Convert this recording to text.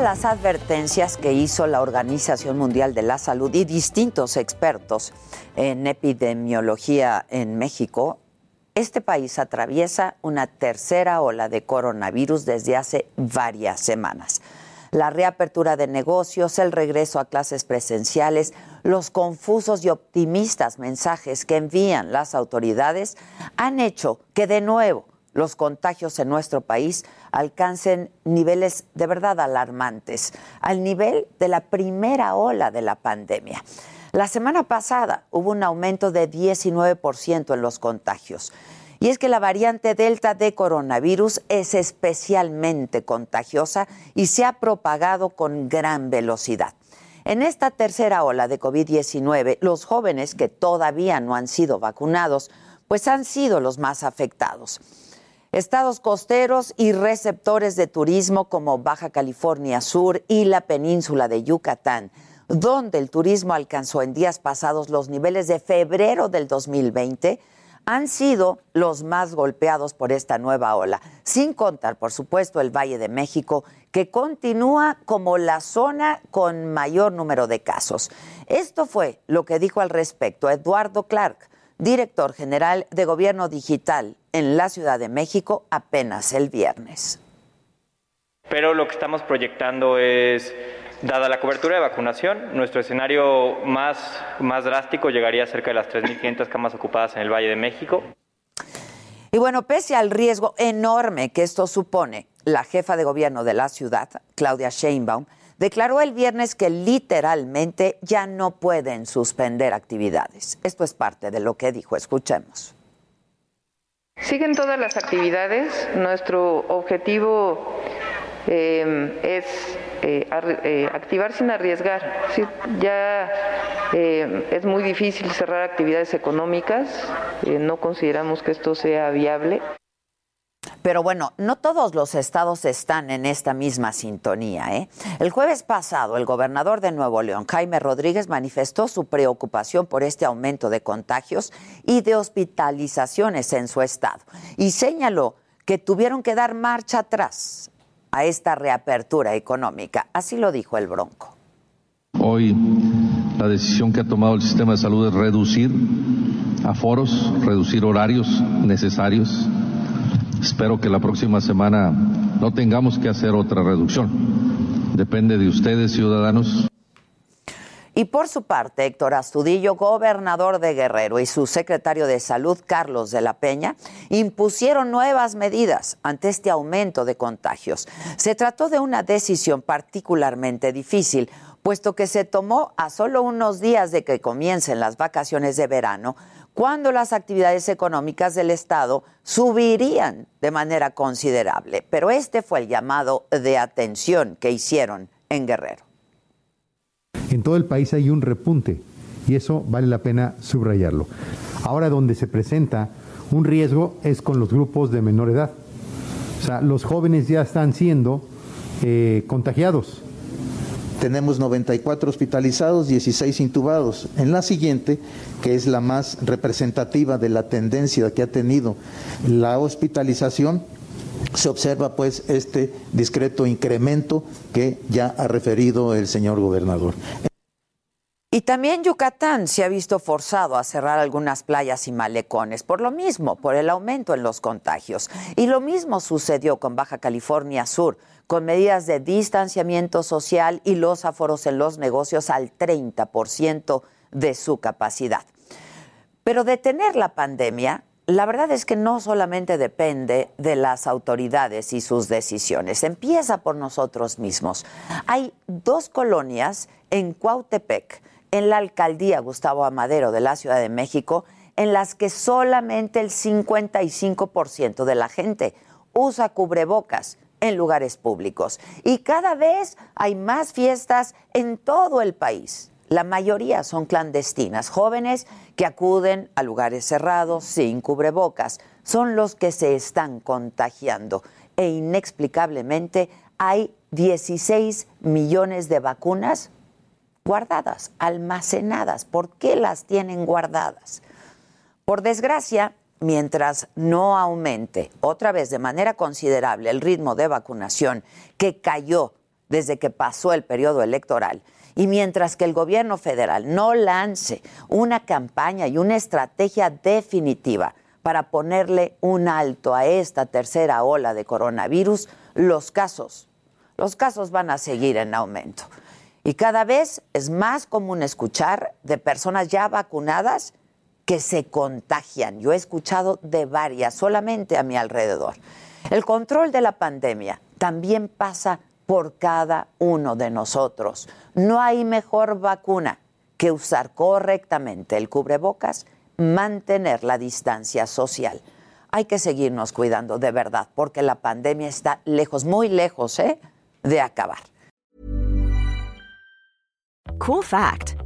Las advertencias que hizo la Organización Mundial de la Salud y distintos expertos en epidemiología en México, este país atraviesa una tercera ola de coronavirus desde hace varias semanas. La reapertura de negocios, el regreso a clases presenciales, los confusos y optimistas mensajes que envían las autoridades han hecho que de nuevo los contagios en nuestro país alcancen niveles de verdad alarmantes, al nivel de la primera ola de la pandemia. La semana pasada hubo un aumento de 19% en los contagios. Y es que la variante Delta de coronavirus es especialmente contagiosa y se ha propagado con gran velocidad. En esta tercera ola de COVID-19, los jóvenes que todavía no han sido vacunados, pues han sido los más afectados. Estados costeros y receptores de turismo como Baja California Sur y la península de Yucatán, donde el turismo alcanzó en días pasados los niveles de febrero del 2020, han sido los más golpeados por esta nueva ola, sin contar, por supuesto, el Valle de México, que continúa como la zona con mayor número de casos. Esto fue lo que dijo al respecto Eduardo Clark, director general de Gobierno Digital en la Ciudad de México apenas el viernes. Pero lo que estamos proyectando es, dada la cobertura de vacunación, nuestro escenario más, más drástico llegaría a cerca de las 3.500 camas ocupadas en el Valle de México. Y bueno, pese al riesgo enorme que esto supone, la jefa de gobierno de la ciudad, Claudia Sheinbaum, declaró el viernes que literalmente ya no pueden suspender actividades. Esto es parte de lo que dijo. Escuchemos. Siguen todas las actividades. Nuestro objetivo eh, es eh, eh, activar sin arriesgar. ya es muy difícil cerrar actividades económicas. no consideramos que esto sea viable. Pero bueno, no todos los estados están en esta misma sintonía. ¿eh? El jueves pasado, el gobernador de Nuevo León, Jaime Rodríguez, manifestó su preocupación por este aumento de contagios y de hospitalizaciones en su estado y señaló que tuvieron que dar marcha atrás a esta reapertura económica. Así lo dijo el Bronco. Hoy la decisión que ha tomado el sistema de salud es reducir aforos, reducir horarios necesarios Espero que la próxima semana no tengamos que hacer otra reducción. Depende de ustedes, ciudadanos. Y por su parte, Héctor Astudillo, gobernador de Guerrero, y su secretario de Salud, Carlos de la Peña, impusieron nuevas medidas ante este aumento de contagios. Se trató de una decisión particularmente difícil, puesto que se tomó a solo unos días de que comiencen las vacaciones de verano, cuando las actividades económicas del Estado subirían de manera considerable. Pero este fue el llamado de atención que hicieron en Guerrero. En todo el país hay un repunte y eso vale la pena subrayarlo. Ahora donde se presenta un riesgo es con los grupos de menor edad. O sea, los jóvenes ya están siendo eh, contagiados tenemos 94 hospitalizados, 16 intubados. En la siguiente, que es la más representativa de la tendencia que ha tenido la hospitalización, se observa pues este discreto incremento que ya ha referido el señor gobernador. Y también Yucatán se ha visto forzado a cerrar algunas playas y malecones por lo mismo, por el aumento en los contagios. Y lo mismo sucedió con Baja California Sur, con medidas de distanciamiento social y los aforos en los negocios al 30% de su capacidad. Pero detener la pandemia, la verdad es que no solamente depende de las autoridades y sus decisiones, empieza por nosotros mismos. Hay dos colonias en Cuautepec, en la alcaldía Gustavo Amadero de la Ciudad de México, en las que solamente el 55% de la gente usa cubrebocas en lugares públicos. Y cada vez hay más fiestas en todo el país. La mayoría son clandestinas, jóvenes que acuden a lugares cerrados sin cubrebocas. Son los que se están contagiando. E inexplicablemente hay 16 millones de vacunas guardadas, almacenadas. ¿Por qué las tienen guardadas? Por desgracia, mientras no aumente otra vez de manera considerable el ritmo de vacunación que cayó desde que pasó el periodo electoral, y mientras que el gobierno federal no lance una campaña y una estrategia definitiva para ponerle un alto a esta tercera ola de coronavirus, los casos, los casos van a seguir en aumento. Y cada vez es más común escuchar de personas ya vacunadas que se contagian. Yo he escuchado de varias solamente a mi alrededor. El control de la pandemia también pasa por cada uno de nosotros. No hay mejor vacuna que usar correctamente el cubrebocas, mantener la distancia social. Hay que seguirnos cuidando de verdad, porque la pandemia está lejos, muy lejos, ¿eh? de acabar. Cool fact